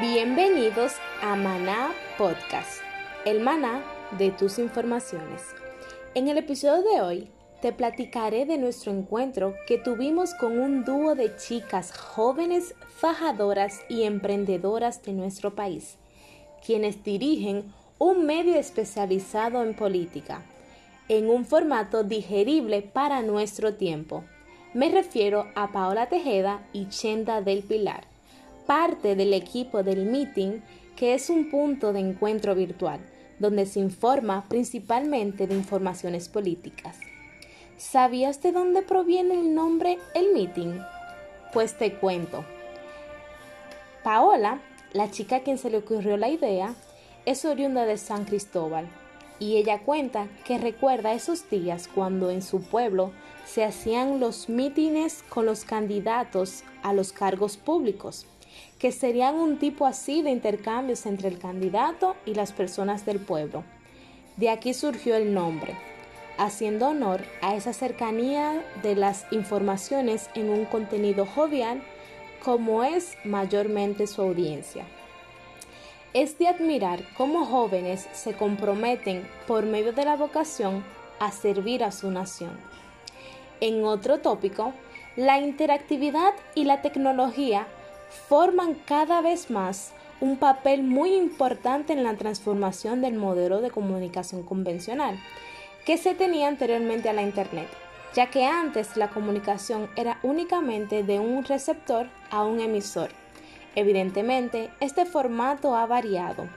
Bienvenidos a Maná Podcast, el maná de tus informaciones. En el episodio de hoy te platicaré de nuestro encuentro que tuvimos con un dúo de chicas jóvenes fajadoras y emprendedoras de nuestro país, quienes dirigen un medio especializado en política, en un formato digerible para nuestro tiempo. Me refiero a Paola Tejeda y Chenda del Pilar parte del equipo del meeting, que es un punto de encuentro virtual, donde se informa principalmente de informaciones políticas. ¿Sabías de dónde proviene el nombre El Meeting? Pues te cuento. Paola, la chica a quien se le ocurrió la idea, es oriunda de San Cristóbal y ella cuenta que recuerda esos días cuando en su pueblo se hacían los mítines con los candidatos a los cargos públicos que serían un tipo así de intercambios entre el candidato y las personas del pueblo. De aquí surgió el nombre, haciendo honor a esa cercanía de las informaciones en un contenido jovial como es mayormente su audiencia. Es de admirar cómo jóvenes se comprometen por medio de la vocación a servir a su nación. En otro tópico, la interactividad y la tecnología forman cada vez más un papel muy importante en la transformación del modelo de comunicación convencional que se tenía anteriormente a la Internet, ya que antes la comunicación era únicamente de un receptor a un emisor. Evidentemente, este formato ha variado.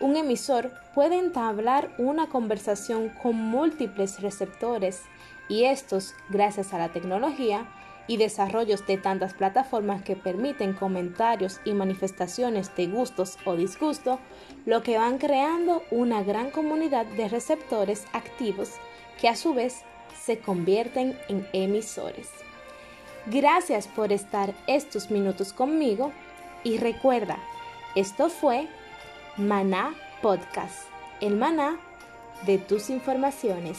Un emisor puede entablar una conversación con múltiples receptores y estos, gracias a la tecnología, y desarrollos de tantas plataformas que permiten comentarios y manifestaciones de gustos o disgusto, lo que van creando una gran comunidad de receptores activos que a su vez se convierten en emisores. Gracias por estar estos minutos conmigo y recuerda, esto fue Maná Podcast, el maná de tus informaciones.